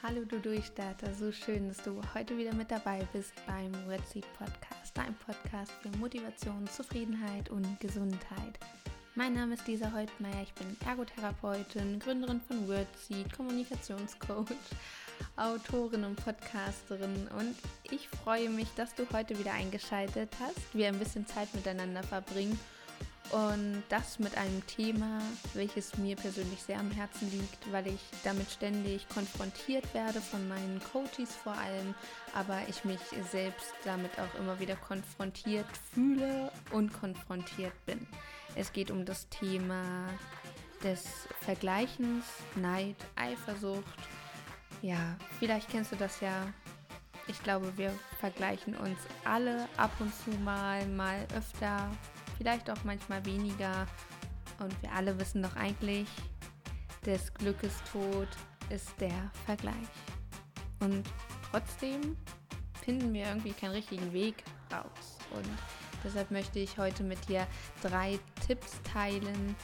Hallo du Durchstarter, so schön, dass du heute wieder mit dabei bist beim WordSeed Podcast, dein Podcast für Motivation, Zufriedenheit und Gesundheit. Mein Name ist Lisa Heutmeier, ich bin Ergotherapeutin, Gründerin von WordSeed, Kommunikationscoach, Autorin und Podcasterin. Und ich freue mich, dass du heute wieder eingeschaltet hast, wir ein bisschen Zeit miteinander verbringen und das mit einem Thema, welches mir persönlich sehr am Herzen liegt, weil ich damit ständig konfrontiert werde von meinen Coaches vor allem, aber ich mich selbst damit auch immer wieder konfrontiert fühle und konfrontiert bin. Es geht um das Thema des Vergleichens, Neid, Eifersucht. Ja, vielleicht kennst du das ja. Ich glaube, wir vergleichen uns alle ab und zu mal, mal öfter, vielleicht auch manchmal weniger. Und wir alle wissen doch eigentlich, des Glückes Tod ist der Vergleich. Und trotzdem finden wir irgendwie keinen richtigen Weg raus. Und deshalb möchte ich heute mit dir drei Tipps teilen,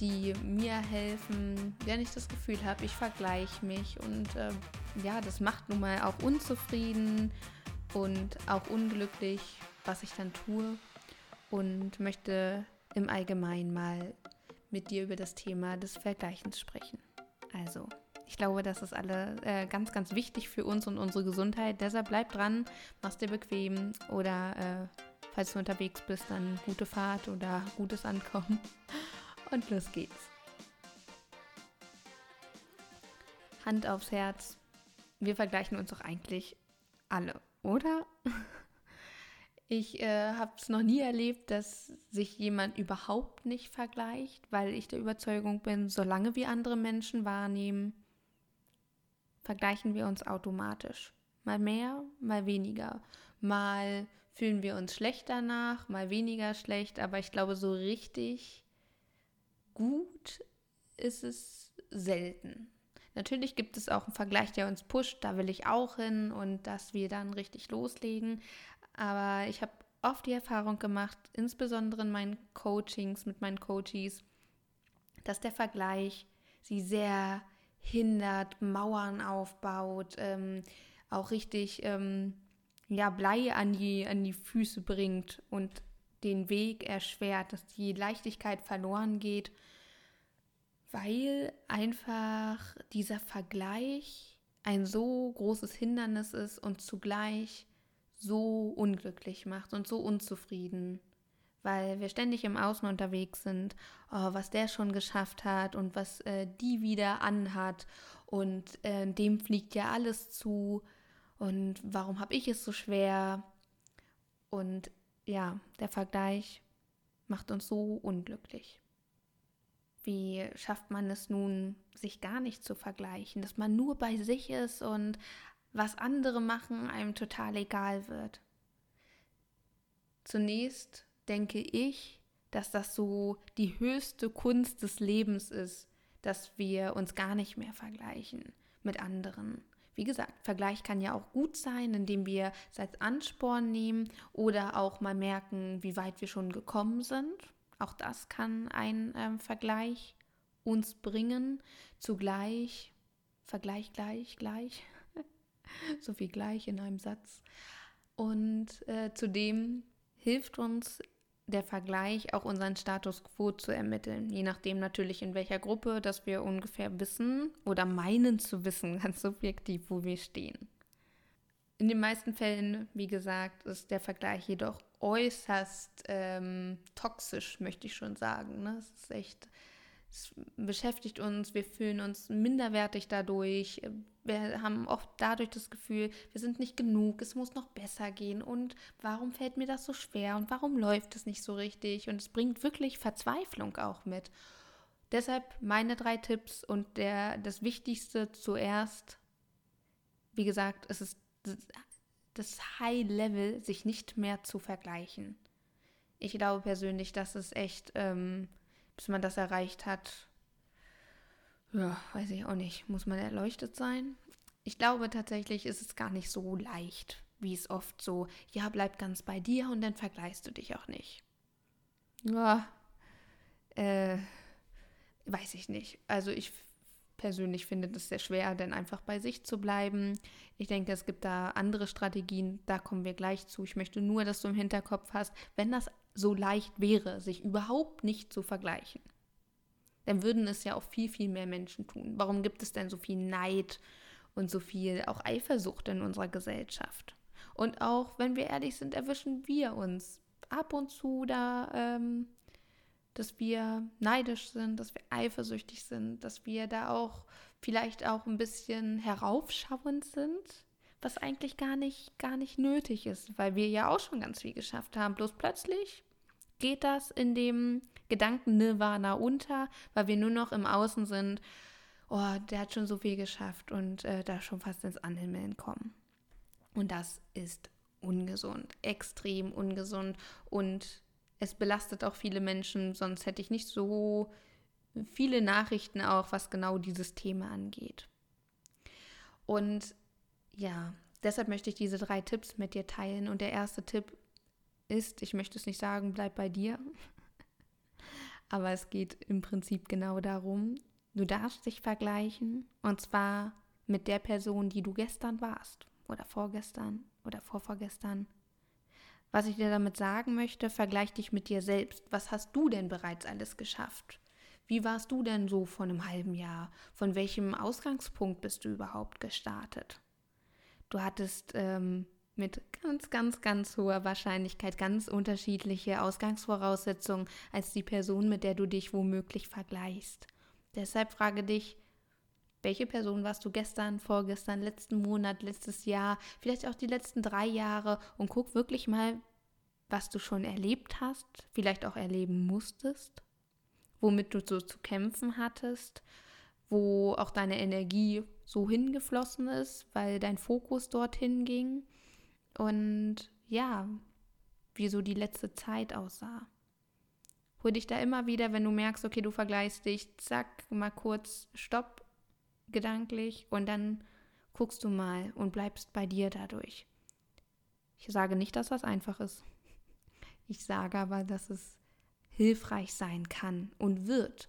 die mir helfen, wenn ich das Gefühl habe, ich vergleiche mich und äh, ja, das macht nun mal auch unzufrieden und auch unglücklich, was ich dann tue und möchte im Allgemeinen mal mit dir über das Thema des Vergleichens sprechen. Also, ich glaube, das ist alle äh, ganz, ganz wichtig für uns und unsere Gesundheit. Deshalb bleib dran, mach's dir bequem oder äh, falls du unterwegs bist, dann gute Fahrt oder gutes Ankommen. Und los geht's. Hand aufs Herz. Wir vergleichen uns doch eigentlich alle, oder? Ich äh, habe es noch nie erlebt, dass sich jemand überhaupt nicht vergleicht, weil ich der Überzeugung bin, solange wir andere Menschen wahrnehmen, vergleichen wir uns automatisch. Mal mehr, mal weniger. Mal fühlen wir uns schlecht danach, mal weniger schlecht, aber ich glaube, so richtig gut ist es selten. Natürlich gibt es auch einen Vergleich, der uns pusht, da will ich auch hin und dass wir dann richtig loslegen. Aber ich habe oft die Erfahrung gemacht, insbesondere in meinen Coachings mit meinen Coaches, dass der Vergleich sie sehr hindert, Mauern aufbaut, ähm, auch richtig ähm, ja, Blei an die, an die Füße bringt und den Weg erschwert, dass die Leichtigkeit verloren geht, weil einfach dieser Vergleich ein so großes Hindernis ist und zugleich so unglücklich macht und so unzufrieden, weil wir ständig im Außen unterwegs sind, oh, was der schon geschafft hat und was äh, die wieder anhat. Und äh, dem fliegt ja alles zu. Und warum habe ich es so schwer? Und ja, der Vergleich macht uns so unglücklich. Wie schafft man es nun, sich gar nicht zu vergleichen, dass man nur bei sich ist und was andere machen, einem total egal wird. Zunächst denke ich, dass das so die höchste Kunst des Lebens ist, dass wir uns gar nicht mehr vergleichen mit anderen. Wie gesagt, Vergleich kann ja auch gut sein, indem wir es als Ansporn nehmen oder auch mal merken, wie weit wir schon gekommen sind. Auch das kann ein äh, Vergleich uns bringen. Zugleich, Vergleich gleich, gleich, so viel gleich in einem Satz. Und äh, zudem hilft uns der Vergleich auch unseren Status quo zu ermitteln, je nachdem natürlich in welcher Gruppe, dass wir ungefähr wissen oder meinen zu wissen, ganz subjektiv, wo wir stehen. In den meisten Fällen, wie gesagt, ist der Vergleich jedoch äußerst ähm, toxisch, möchte ich schon sagen. Ne? Es ist echt es beschäftigt uns, wir fühlen uns minderwertig dadurch. Wir haben oft dadurch das Gefühl, wir sind nicht genug, es muss noch besser gehen und warum fällt mir das so schwer und warum läuft es nicht so richtig und es bringt wirklich Verzweiflung auch mit. Deshalb meine drei Tipps und der, das Wichtigste zuerst, wie gesagt, es ist das High Level, sich nicht mehr zu vergleichen. Ich glaube persönlich, das ist echt ähm, bis man das erreicht hat, ja, weiß ich auch nicht, muss man erleuchtet sein? Ich glaube tatsächlich ist es gar nicht so leicht, wie es oft so, ja, bleib ganz bei dir und dann vergleichst du dich auch nicht. Ja, äh, weiß ich nicht. Also ich persönlich finde das sehr schwer, denn einfach bei sich zu bleiben. Ich denke, es gibt da andere Strategien, da kommen wir gleich zu. Ich möchte nur, dass du im Hinterkopf hast, wenn das so leicht wäre, sich überhaupt nicht zu vergleichen, dann würden es ja auch viel, viel mehr Menschen tun. Warum gibt es denn so viel Neid und so viel auch Eifersucht in unserer Gesellschaft? Und auch, wenn wir ehrlich sind, erwischen wir uns ab und zu da, ähm, dass wir neidisch sind, dass wir eifersüchtig sind, dass wir da auch vielleicht auch ein bisschen heraufschauend sind, was eigentlich gar nicht, gar nicht nötig ist, weil wir ja auch schon ganz viel geschafft haben. Bloß plötzlich geht das in dem Gedanken Nirvana unter, weil wir nur noch im Außen sind. Oh, der hat schon so viel geschafft und äh, da schon fast ins Anhimmeln kommen. Und das ist ungesund, extrem ungesund und es belastet auch viele Menschen, sonst hätte ich nicht so viele Nachrichten auch, was genau dieses Thema angeht. Und ja, deshalb möchte ich diese drei Tipps mit dir teilen. Und der erste Tipp ist, ich möchte es nicht sagen, bleib bei dir. Aber es geht im Prinzip genau darum, du darfst dich vergleichen und zwar mit der Person, die du gestern warst oder vorgestern oder vorvorgestern. Was ich dir damit sagen möchte, vergleich dich mit dir selbst. Was hast du denn bereits alles geschafft? Wie warst du denn so vor einem halben Jahr? Von welchem Ausgangspunkt bist du überhaupt gestartet? Du hattest ähm, mit ganz, ganz, ganz hoher Wahrscheinlichkeit ganz unterschiedliche Ausgangsvoraussetzungen als die Person, mit der du dich womöglich vergleichst. Deshalb frage dich, welche Person warst du gestern, vorgestern, letzten Monat, letztes Jahr, vielleicht auch die letzten drei Jahre und guck wirklich mal, was du schon erlebt hast, vielleicht auch erleben musstest, womit du so zu kämpfen hattest, wo auch deine Energie so hingeflossen ist, weil dein Fokus dorthin ging und ja, wie so die letzte Zeit aussah. Hol dich da immer wieder, wenn du merkst, okay, du vergleichst dich, zack, mal kurz Stopp gedanklich und dann guckst du mal und bleibst bei dir dadurch. Ich sage nicht, dass das einfach ist. Ich sage aber, dass es hilfreich sein kann und wird.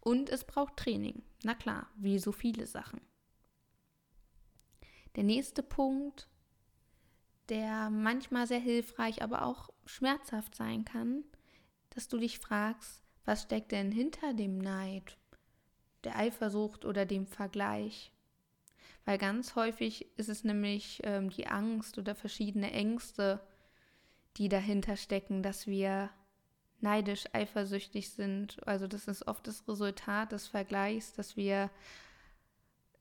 Und es braucht Training. Na klar, wie so viele Sachen. Der nächste Punkt der manchmal sehr hilfreich, aber auch schmerzhaft sein kann, dass du dich fragst, was steckt denn hinter dem Neid, der Eifersucht oder dem Vergleich? Weil ganz häufig ist es nämlich ähm, die Angst oder verschiedene Ängste, die dahinter stecken, dass wir neidisch, eifersüchtig sind. Also das ist oft das Resultat des Vergleichs, dass wir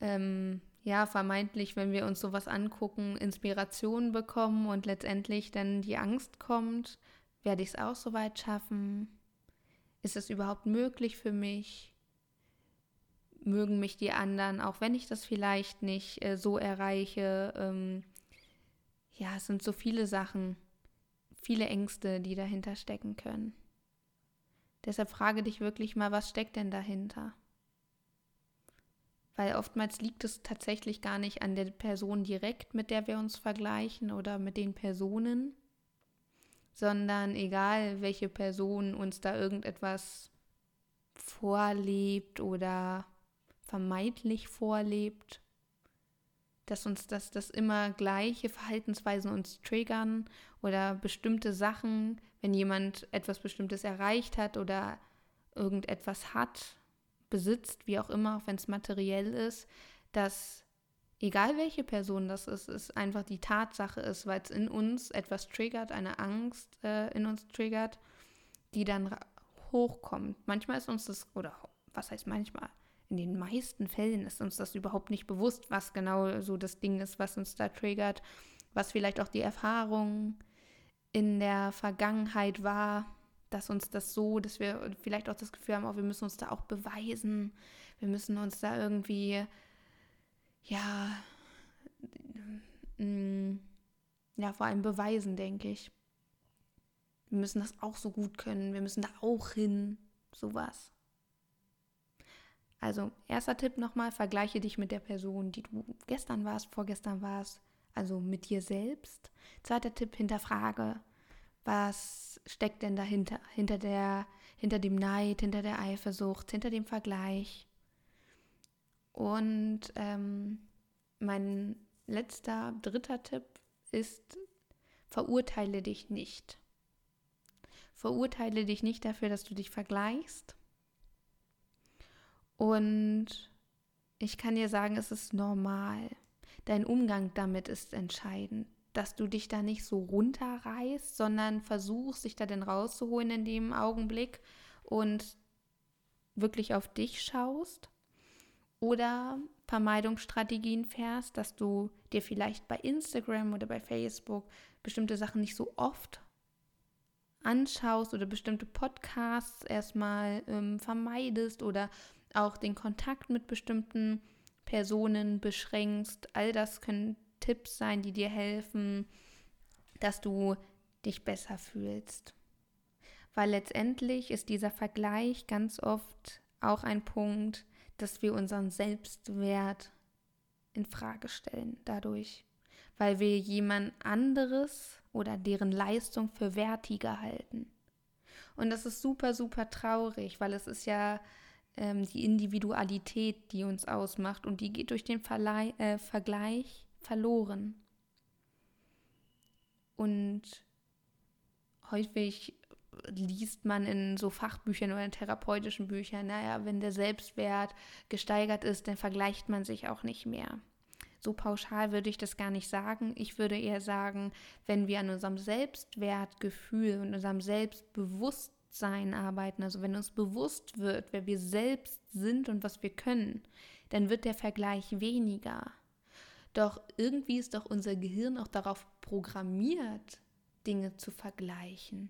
ähm, ja, vermeintlich, wenn wir uns sowas angucken, Inspiration bekommen und letztendlich dann die Angst kommt, werde ich es auch so weit schaffen? Ist es überhaupt möglich für mich? Mögen mich die anderen, auch wenn ich das vielleicht nicht äh, so erreiche? Ähm, ja, es sind so viele Sachen, viele Ängste, die dahinter stecken können. Deshalb frage dich wirklich mal, was steckt denn dahinter? Weil oftmals liegt es tatsächlich gar nicht an der Person direkt, mit der wir uns vergleichen oder mit den Personen, sondern egal, welche Person uns da irgendetwas vorlebt oder vermeintlich vorlebt, dass uns das, das immer gleiche Verhaltensweisen uns triggern oder bestimmte Sachen, wenn jemand etwas Bestimmtes erreicht hat oder irgendetwas hat, besitzt, wie auch immer, auch wenn es materiell ist, dass egal welche Person das ist, es einfach die Tatsache ist, weil es in uns etwas triggert, eine Angst äh, in uns triggert, die dann hochkommt. Manchmal ist uns das, oder was heißt manchmal? In den meisten Fällen ist uns das überhaupt nicht bewusst, was genau so das Ding ist, was uns da triggert, was vielleicht auch die Erfahrung in der Vergangenheit war, dass uns das so, dass wir vielleicht auch das Gefühl haben, oh, wir müssen uns da auch beweisen, wir müssen uns da irgendwie, ja, mm, ja, vor allem beweisen, denke ich. Wir müssen das auch so gut können, wir müssen da auch hin, sowas. Also, erster Tipp nochmal, vergleiche dich mit der Person, die du gestern warst, vorgestern warst, also mit dir selbst. Zweiter Tipp, hinterfrage, was steckt denn dahinter, hinter der, hinter dem Neid, hinter der Eifersucht, hinter dem Vergleich. Und ähm, mein letzter, dritter Tipp ist, verurteile dich nicht. Verurteile dich nicht dafür, dass du dich vergleichst. Und ich kann dir sagen, es ist normal. Dein Umgang damit ist entscheidend, dass du dich da nicht so runterreißt, sondern versuchst, dich da denn rauszuholen in dem Augenblick und wirklich auf dich schaust. Oder Vermeidungsstrategien fährst, dass du dir vielleicht bei Instagram oder bei Facebook bestimmte Sachen nicht so oft anschaust oder bestimmte Podcasts erstmal ähm, vermeidest oder auch den Kontakt mit bestimmten Personen beschränkst. All das können Tipps sein, die dir helfen, dass du dich besser fühlst. Weil letztendlich ist dieser Vergleich ganz oft auch ein Punkt, dass wir unseren Selbstwert in Frage stellen dadurch, weil wir jemand anderes oder deren Leistung für wertiger halten. Und das ist super, super traurig, weil es ist ja ähm, die Individualität, die uns ausmacht und die geht durch den Verleih, äh, Vergleich verloren. Und häufig liest man in so Fachbüchern oder in therapeutischen Büchern, naja, wenn der Selbstwert gesteigert ist, dann vergleicht man sich auch nicht mehr. So pauschal würde ich das gar nicht sagen. Ich würde eher sagen, wenn wir an unserem Selbstwertgefühl und unserem Selbstbewusstsein arbeiten, also wenn uns bewusst wird, wer wir selbst sind und was wir können, dann wird der Vergleich weniger. Doch irgendwie ist doch unser Gehirn auch darauf programmiert, Dinge zu vergleichen.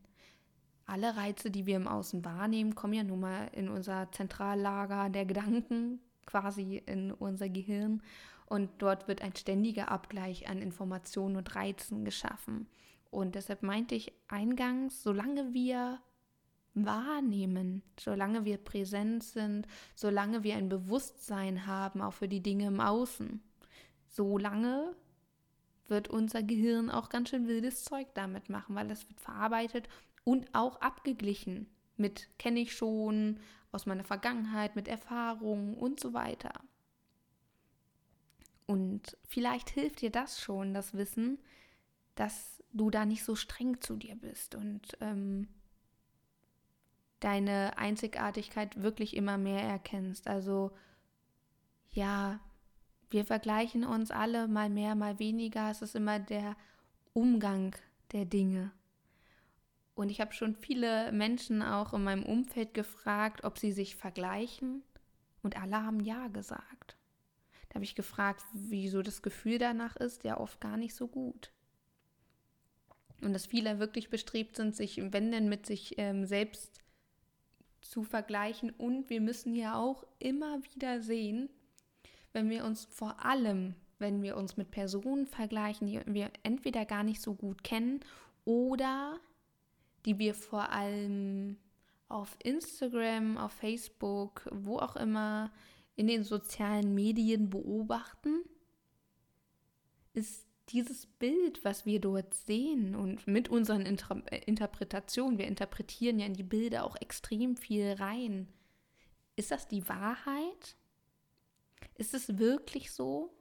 Alle Reize, die wir im Außen wahrnehmen, kommen ja nun mal in unser Zentrallager der Gedanken, quasi in unser Gehirn. Und dort wird ein ständiger Abgleich an Informationen und Reizen geschaffen. Und deshalb meinte ich eingangs, solange wir wahrnehmen, solange wir präsent sind, solange wir ein Bewusstsein haben, auch für die Dinge im Außen, solange wird unser Gehirn auch ganz schön wildes Zeug damit machen, weil es wird verarbeitet und auch abgeglichen mit kenne ich schon aus meiner Vergangenheit, mit Erfahrungen und so weiter. Und vielleicht hilft dir das schon, das Wissen, dass du da nicht so streng zu dir bist und ähm, deine Einzigartigkeit wirklich immer mehr erkennst. Also ja, wir vergleichen uns alle mal mehr, mal weniger. Es ist immer der Umgang der Dinge. Und ich habe schon viele Menschen auch in meinem Umfeld gefragt, ob sie sich vergleichen. Und alle haben Ja gesagt. Da habe ich gefragt, wieso das Gefühl danach ist. Ja, oft gar nicht so gut. Und dass viele wirklich bestrebt sind, sich, wenn denn, mit sich ähm, selbst zu vergleichen. Und wir müssen ja auch immer wieder sehen, wenn wir uns vor allem, wenn wir uns mit Personen vergleichen, die wir entweder gar nicht so gut kennen oder die wir vor allem auf Instagram, auf Facebook, wo auch immer in den sozialen Medien beobachten, ist dieses Bild, was wir dort sehen und mit unseren Inter äh, Interpretationen, wir interpretieren ja in die Bilder auch extrem viel rein. Ist das die Wahrheit? Ist es wirklich so?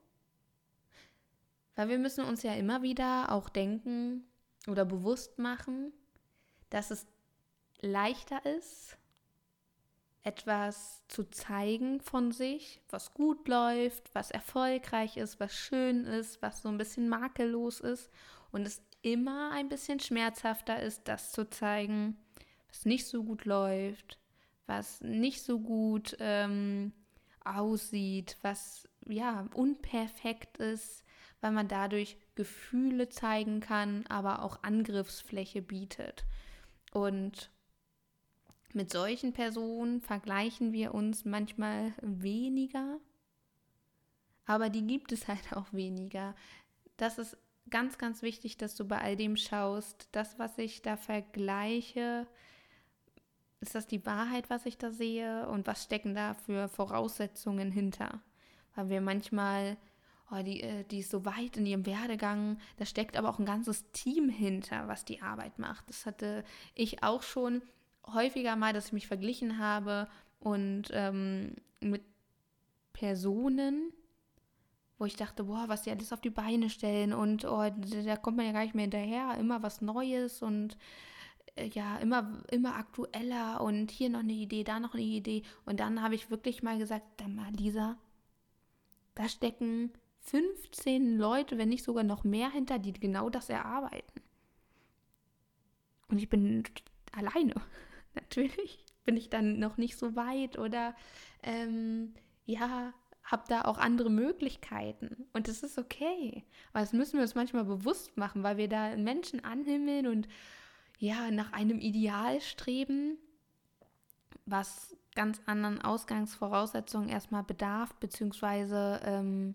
Weil wir müssen uns ja immer wieder auch denken oder bewusst machen, dass es leichter ist, etwas zu zeigen von sich, was gut läuft, was erfolgreich ist, was schön ist, was so ein bisschen makellos ist und es immer ein bisschen schmerzhafter ist, das zu zeigen, was nicht so gut läuft, was nicht so gut ähm, aussieht, was ja unperfekt ist, weil man dadurch Gefühle zeigen kann, aber auch Angriffsfläche bietet. Und mit solchen Personen vergleichen wir uns manchmal weniger, aber die gibt es halt auch weniger. Das ist ganz, ganz wichtig, dass du bei all dem schaust, das, was ich da vergleiche, ist das die Wahrheit, was ich da sehe und was stecken da für Voraussetzungen hinter? Weil wir manchmal oh, die, äh, die ist so weit in ihrem Werdegang, da steckt aber auch ein ganzes Team hinter, was die Arbeit macht. Das hatte ich auch schon häufiger mal, dass ich mich verglichen habe und ähm, mit Personen, wo ich dachte, boah, was die alles auf die Beine stellen und oh, da kommt man ja gar nicht mehr hinterher, immer was Neues und ja, immer, immer aktueller und hier noch eine Idee, da noch eine Idee. Und dann habe ich wirklich mal gesagt, dann mal, Lisa, da stecken 15 Leute, wenn nicht sogar noch mehr hinter, die genau das erarbeiten. Und ich bin alleine. Natürlich bin ich dann noch nicht so weit oder ähm, ja, habe da auch andere Möglichkeiten. Und das ist okay. Aber das müssen wir uns manchmal bewusst machen, weil wir da Menschen anhimmeln und ja, nach einem Ideal streben, was ganz anderen Ausgangsvoraussetzungen erstmal bedarf, beziehungsweise ähm,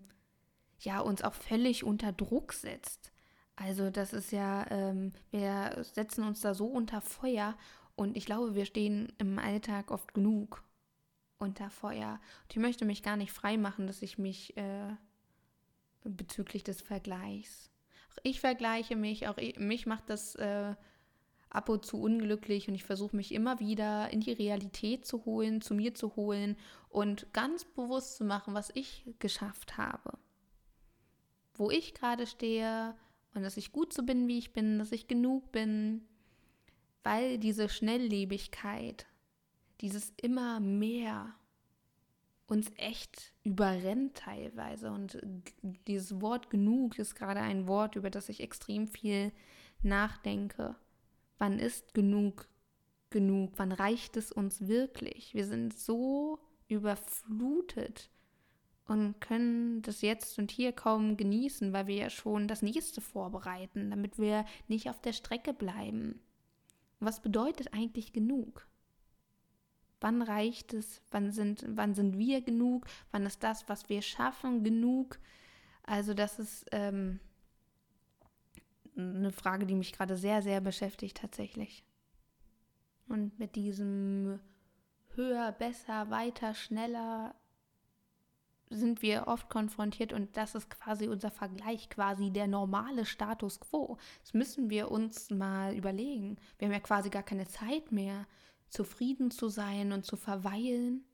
ja, uns auch völlig unter Druck setzt. Also das ist ja, ähm, wir setzen uns da so unter Feuer und ich glaube, wir stehen im Alltag oft genug unter Feuer. Und ich möchte mich gar nicht frei machen, dass ich mich äh, bezüglich des Vergleichs. Auch ich vergleiche mich, auch ich, mich macht das äh, ab und zu unglücklich und ich versuche mich immer wieder in die Realität zu holen, zu mir zu holen und ganz bewusst zu machen, was ich geschafft habe. Wo ich gerade stehe und dass ich gut so bin, wie ich bin, dass ich genug bin, weil diese Schnelllebigkeit, dieses immer mehr uns echt überrennt teilweise. Und dieses Wort genug ist gerade ein Wort, über das ich extrem viel nachdenke. Wann ist genug genug? Wann reicht es uns wirklich? Wir sind so überflutet und können das jetzt und hier kaum genießen, weil wir ja schon das nächste vorbereiten, damit wir nicht auf der Strecke bleiben. Was bedeutet eigentlich genug? Wann reicht es? Wann sind, wann sind wir genug? Wann ist das, was wir schaffen, genug? Also das ist ähm, eine Frage, die mich gerade sehr, sehr beschäftigt tatsächlich. Und mit diesem höher, besser, weiter, schneller sind wir oft konfrontiert und das ist quasi unser Vergleich, quasi der normale Status quo. Das müssen wir uns mal überlegen. Wir haben ja quasi gar keine Zeit mehr, zufrieden zu sein und zu verweilen,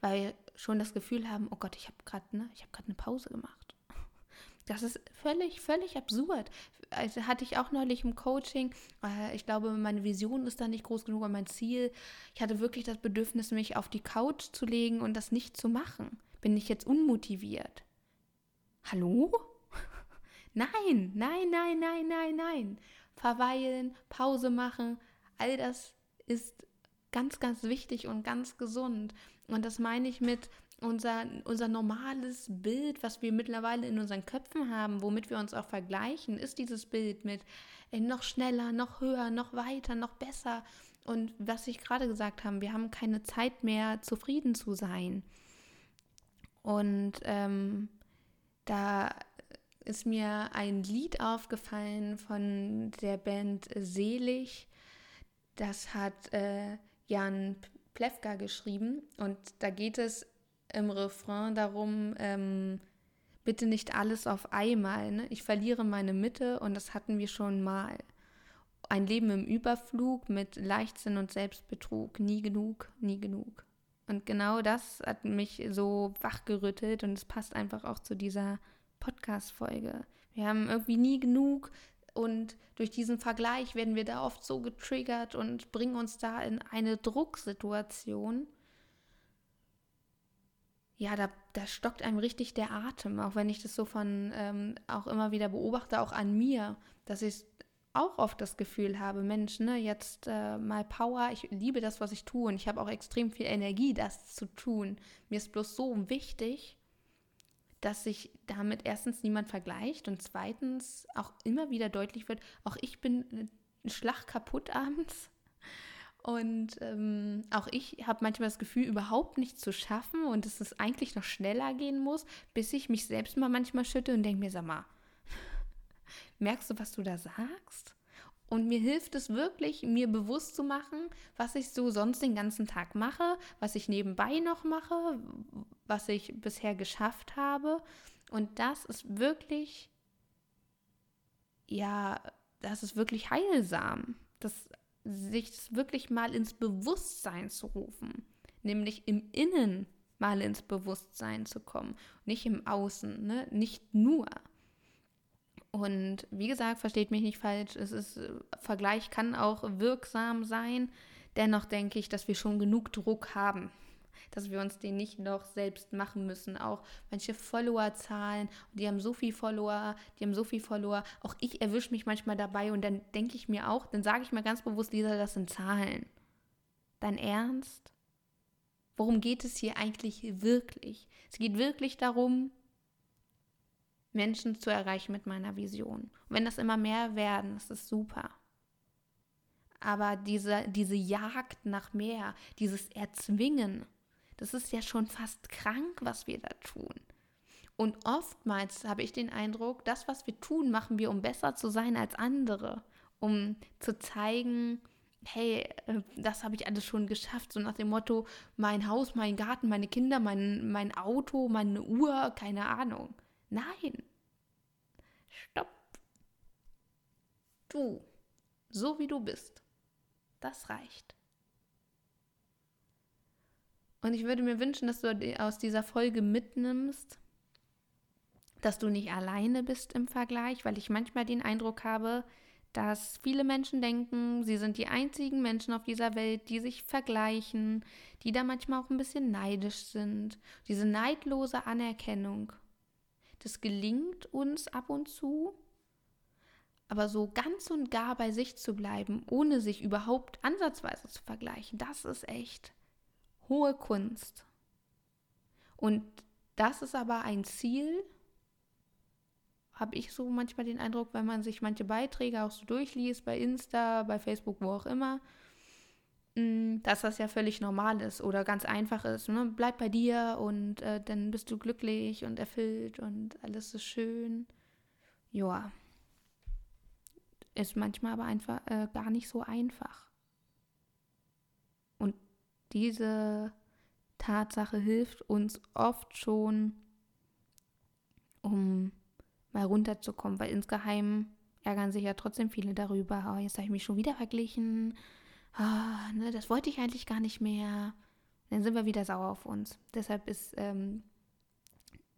weil wir schon das Gefühl haben, oh Gott, ich habe gerade ne, ich eine Pause gemacht. Das ist völlig, völlig absurd. Also hatte ich auch neulich im Coaching. Äh, ich glaube, meine Vision ist da nicht groß genug, aber mein Ziel. Ich hatte wirklich das Bedürfnis, mich auf die Couch zu legen und das nicht zu machen. Bin ich jetzt unmotiviert? Hallo? Nein, nein, nein, nein, nein, nein. Verweilen, Pause machen, all das ist ganz, ganz wichtig und ganz gesund. Und das meine ich mit unser, unser normales Bild, was wir mittlerweile in unseren Köpfen haben, womit wir uns auch vergleichen, ist dieses Bild mit ey, noch schneller, noch höher, noch weiter, noch besser. Und was ich gerade gesagt habe, wir haben keine Zeit mehr, zufrieden zu sein. Und ähm, da ist mir ein Lied aufgefallen von der Band Selig. Das hat äh, Jan Plewka geschrieben und da geht es im Refrain darum, ähm, bitte nicht alles auf einmal. Ne? Ich verliere meine Mitte und das hatten wir schon mal. Ein Leben im Überflug mit Leichtsinn und Selbstbetrug. Nie genug, nie genug. Und genau das hat mich so wachgerüttelt und es passt einfach auch zu dieser Podcast-Folge. Wir haben irgendwie nie genug und durch diesen Vergleich werden wir da oft so getriggert und bringen uns da in eine Drucksituation. Ja, da, da stockt einem richtig der Atem, auch wenn ich das so von ähm, auch immer wieder beobachte, auch an mir, dass ich auch oft das Gefühl habe, Mensch, ne, jetzt äh, mal Power, ich liebe das, was ich tue und ich habe auch extrem viel Energie, das zu tun. Mir ist bloß so wichtig, dass sich damit erstens niemand vergleicht und zweitens auch immer wieder deutlich wird, auch ich bin ein Schlag kaputt abends. Und ähm, auch ich habe manchmal das Gefühl, überhaupt nichts zu schaffen und dass es eigentlich noch schneller gehen muss, bis ich mich selbst mal manchmal schütte und denke mir, sag mal, merkst du, was du da sagst? Und mir hilft es wirklich, mir bewusst zu machen, was ich so sonst den ganzen Tag mache, was ich nebenbei noch mache, was ich bisher geschafft habe. Und das ist wirklich, ja, das ist wirklich heilsam, das, sich wirklich mal ins Bewusstsein zu rufen, nämlich im Innen mal ins Bewusstsein zu kommen. Nicht im Außen, ne? nicht nur. Und wie gesagt, versteht mich nicht falsch, es ist, äh, Vergleich kann auch wirksam sein. Dennoch denke ich, dass wir schon genug Druck haben, dass wir uns den nicht noch selbst machen müssen. Auch manche Followerzahlen, die haben so viel Follower, die haben so viel Follower. Auch ich erwische mich manchmal dabei und dann denke ich mir auch, dann sage ich mir ganz bewusst, Lisa, das sind Zahlen. Dein Ernst? Worum geht es hier eigentlich wirklich? Es geht wirklich darum, Menschen zu erreichen mit meiner Vision. Und wenn das immer mehr werden, das ist super. Aber diese, diese Jagd nach mehr, dieses Erzwingen, das ist ja schon fast krank, was wir da tun. Und oftmals habe ich den Eindruck, das, was wir tun, machen wir, um besser zu sein als andere, um zu zeigen, hey, äh, das habe ich alles schon geschafft, so nach dem Motto, mein Haus, mein Garten, meine Kinder, mein, mein Auto, meine Uhr, keine Ahnung. Nein. Stopp. Du, so wie du bist. Das reicht. Und ich würde mir wünschen, dass du aus dieser Folge mitnimmst, dass du nicht alleine bist im Vergleich, weil ich manchmal den Eindruck habe, dass viele Menschen denken, sie sind die einzigen Menschen auf dieser Welt, die sich vergleichen, die da manchmal auch ein bisschen neidisch sind. Diese neidlose Anerkennung das gelingt uns ab und zu, aber so ganz und gar bei sich zu bleiben, ohne sich überhaupt ansatzweise zu vergleichen, das ist echt hohe Kunst. Und das ist aber ein Ziel, habe ich so manchmal den Eindruck, wenn man sich manche Beiträge auch so durchliest, bei Insta, bei Facebook, wo auch immer, Mm, dass das ja völlig normal ist oder ganz einfach ist. Ne? Bleib bei dir und äh, dann bist du glücklich und erfüllt und alles ist schön. Ja. Ist manchmal aber einfach äh, gar nicht so einfach. Diese Tatsache hilft uns oft schon, um mal runterzukommen, weil insgeheim ärgern sich ja trotzdem viele darüber, oh, jetzt habe ich mich schon wieder verglichen ah, ne, das wollte ich eigentlich gar nicht mehr. Dann sind wir wieder sauer auf uns. Deshalb ist ähm,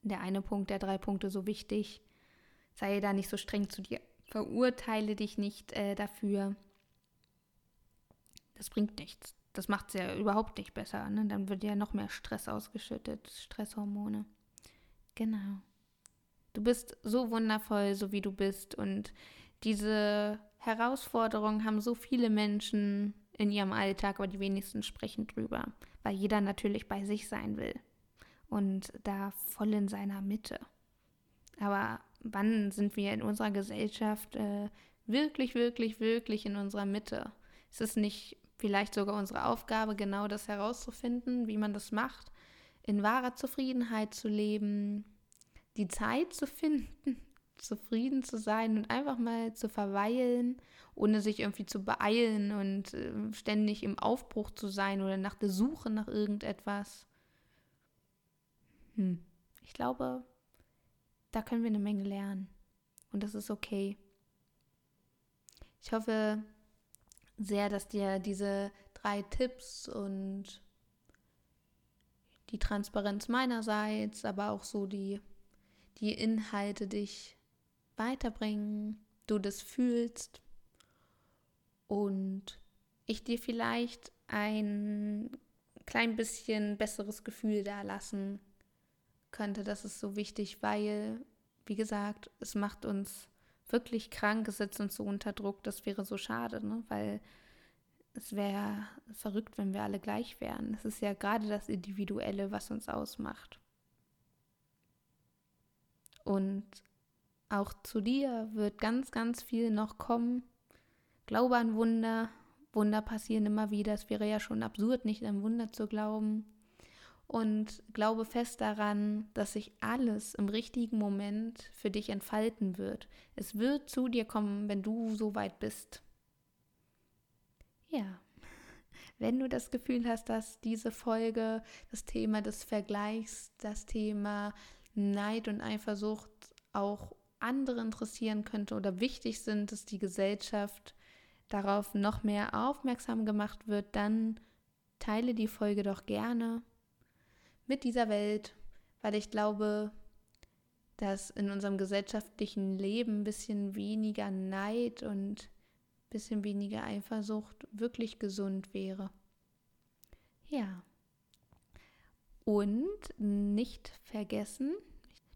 der eine Punkt der drei Punkte so wichtig. Sei da nicht so streng zu dir. Verurteile dich nicht äh, dafür. Das bringt nichts. Das macht es ja überhaupt nicht besser. Ne? Dann wird ja noch mehr Stress ausgeschüttet, Stresshormone. Genau. Du bist so wundervoll, so wie du bist. Und diese Herausforderungen haben so viele Menschen in ihrem Alltag, aber die wenigsten sprechen drüber, weil jeder natürlich bei sich sein will und da voll in seiner Mitte. Aber wann sind wir in unserer Gesellschaft äh, wirklich, wirklich, wirklich in unserer Mitte? Ist es nicht vielleicht sogar unsere Aufgabe, genau das herauszufinden, wie man das macht, in wahrer Zufriedenheit zu leben, die Zeit zu finden, zufrieden zu sein und einfach mal zu verweilen, ohne sich irgendwie zu beeilen und äh, ständig im Aufbruch zu sein oder nach der Suche nach irgendetwas. Hm. Ich glaube, da können wir eine Menge lernen. Und das ist okay. Ich hoffe sehr, dass dir diese drei Tipps und die Transparenz meinerseits, aber auch so die, die Inhalte dich weiterbringen, du das fühlst und ich dir vielleicht ein klein bisschen besseres Gefühl da lassen könnte. Das ist so wichtig, weil, wie gesagt, es macht uns wirklich krank, setzt uns so unter Druck. Das wäre so schade, ne? weil es wäre verrückt, wenn wir alle gleich wären. Es ist ja gerade das Individuelle, was uns ausmacht. Und auch zu dir wird ganz, ganz viel noch kommen. Glaube an Wunder. Wunder passieren immer wieder. Es wäre ja schon absurd, nicht an Wunder zu glauben. Und glaube fest daran, dass sich alles im richtigen Moment für dich entfalten wird. Es wird zu dir kommen, wenn du so weit bist. Ja, wenn du das Gefühl hast, dass diese Folge das Thema des Vergleichs, das Thema Neid und Eifersucht auch andere interessieren könnte oder wichtig sind, dass die Gesellschaft darauf noch mehr aufmerksam gemacht wird, dann teile die Folge doch gerne mit dieser Welt, weil ich glaube, dass in unserem gesellschaftlichen Leben ein bisschen weniger Neid und ein bisschen weniger Eifersucht wirklich gesund wäre. Ja. Und nicht vergessen,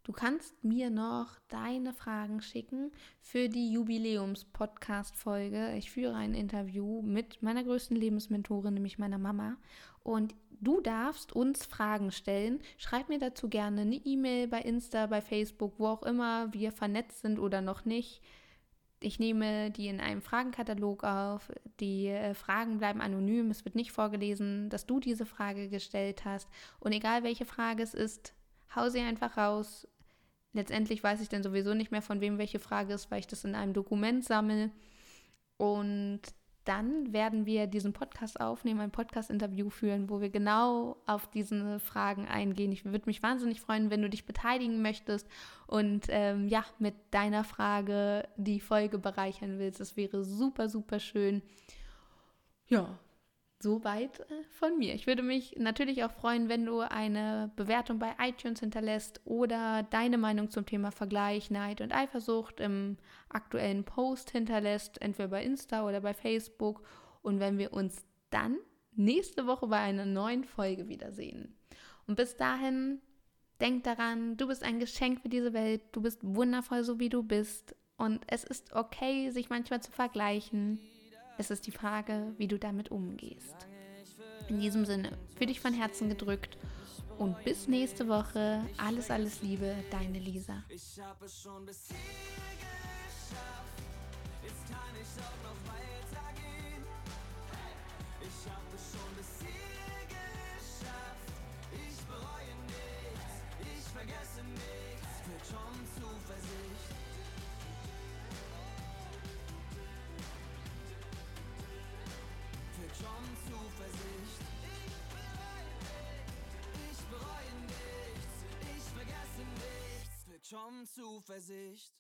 du kannst mir noch deine Fragen schicken für die Jubiläums-Podcast-Folge. Ich führe ein Interview mit meiner größten Lebensmentorin, nämlich meiner Mama. Und du darfst uns Fragen stellen. Schreib mir dazu gerne eine E-Mail bei Insta, bei Facebook, wo auch immer wir vernetzt sind oder noch nicht. Ich nehme die in einem Fragenkatalog auf. Die äh, Fragen bleiben anonym. Es wird nicht vorgelesen, dass du diese Frage gestellt hast. Und egal welche Frage es ist, hau sie einfach raus. Letztendlich weiß ich dann sowieso nicht mehr, von wem welche Frage ist, weil ich das in einem Dokument sammle. Und dann werden wir diesen Podcast aufnehmen, ein Podcast-Interview führen, wo wir genau auf diese Fragen eingehen. Ich würde mich wahnsinnig freuen, wenn du dich beteiligen möchtest und ähm, ja, mit deiner Frage die Folge bereichern willst. Das wäre super, super schön. Ja, Soweit äh, von mir. Ich würde mich natürlich auch freuen, wenn du eine Bewertung bei iTunes hinterlässt oder deine Meinung zum Thema Vergleich, Neid und Eifersucht im aktuellen Post hinterlässt, entweder bei Insta oder bei Facebook. Und wenn wir uns dann nächste Woche bei einer neuen Folge wiedersehen. Und bis dahin, denk daran, du bist ein Geschenk für diese Welt, du bist wundervoll, so wie du bist. Und es ist okay, sich manchmal zu vergleichen. Es ist die Frage, wie du damit umgehst. In diesem Sinne, für dich von Herzen gedrückt und bis nächste Woche. Alles, alles Liebe, deine Lisa. Jetzt kann ich auch noch weitergehen. Ich habe es schon bis hier Schon Zuversicht.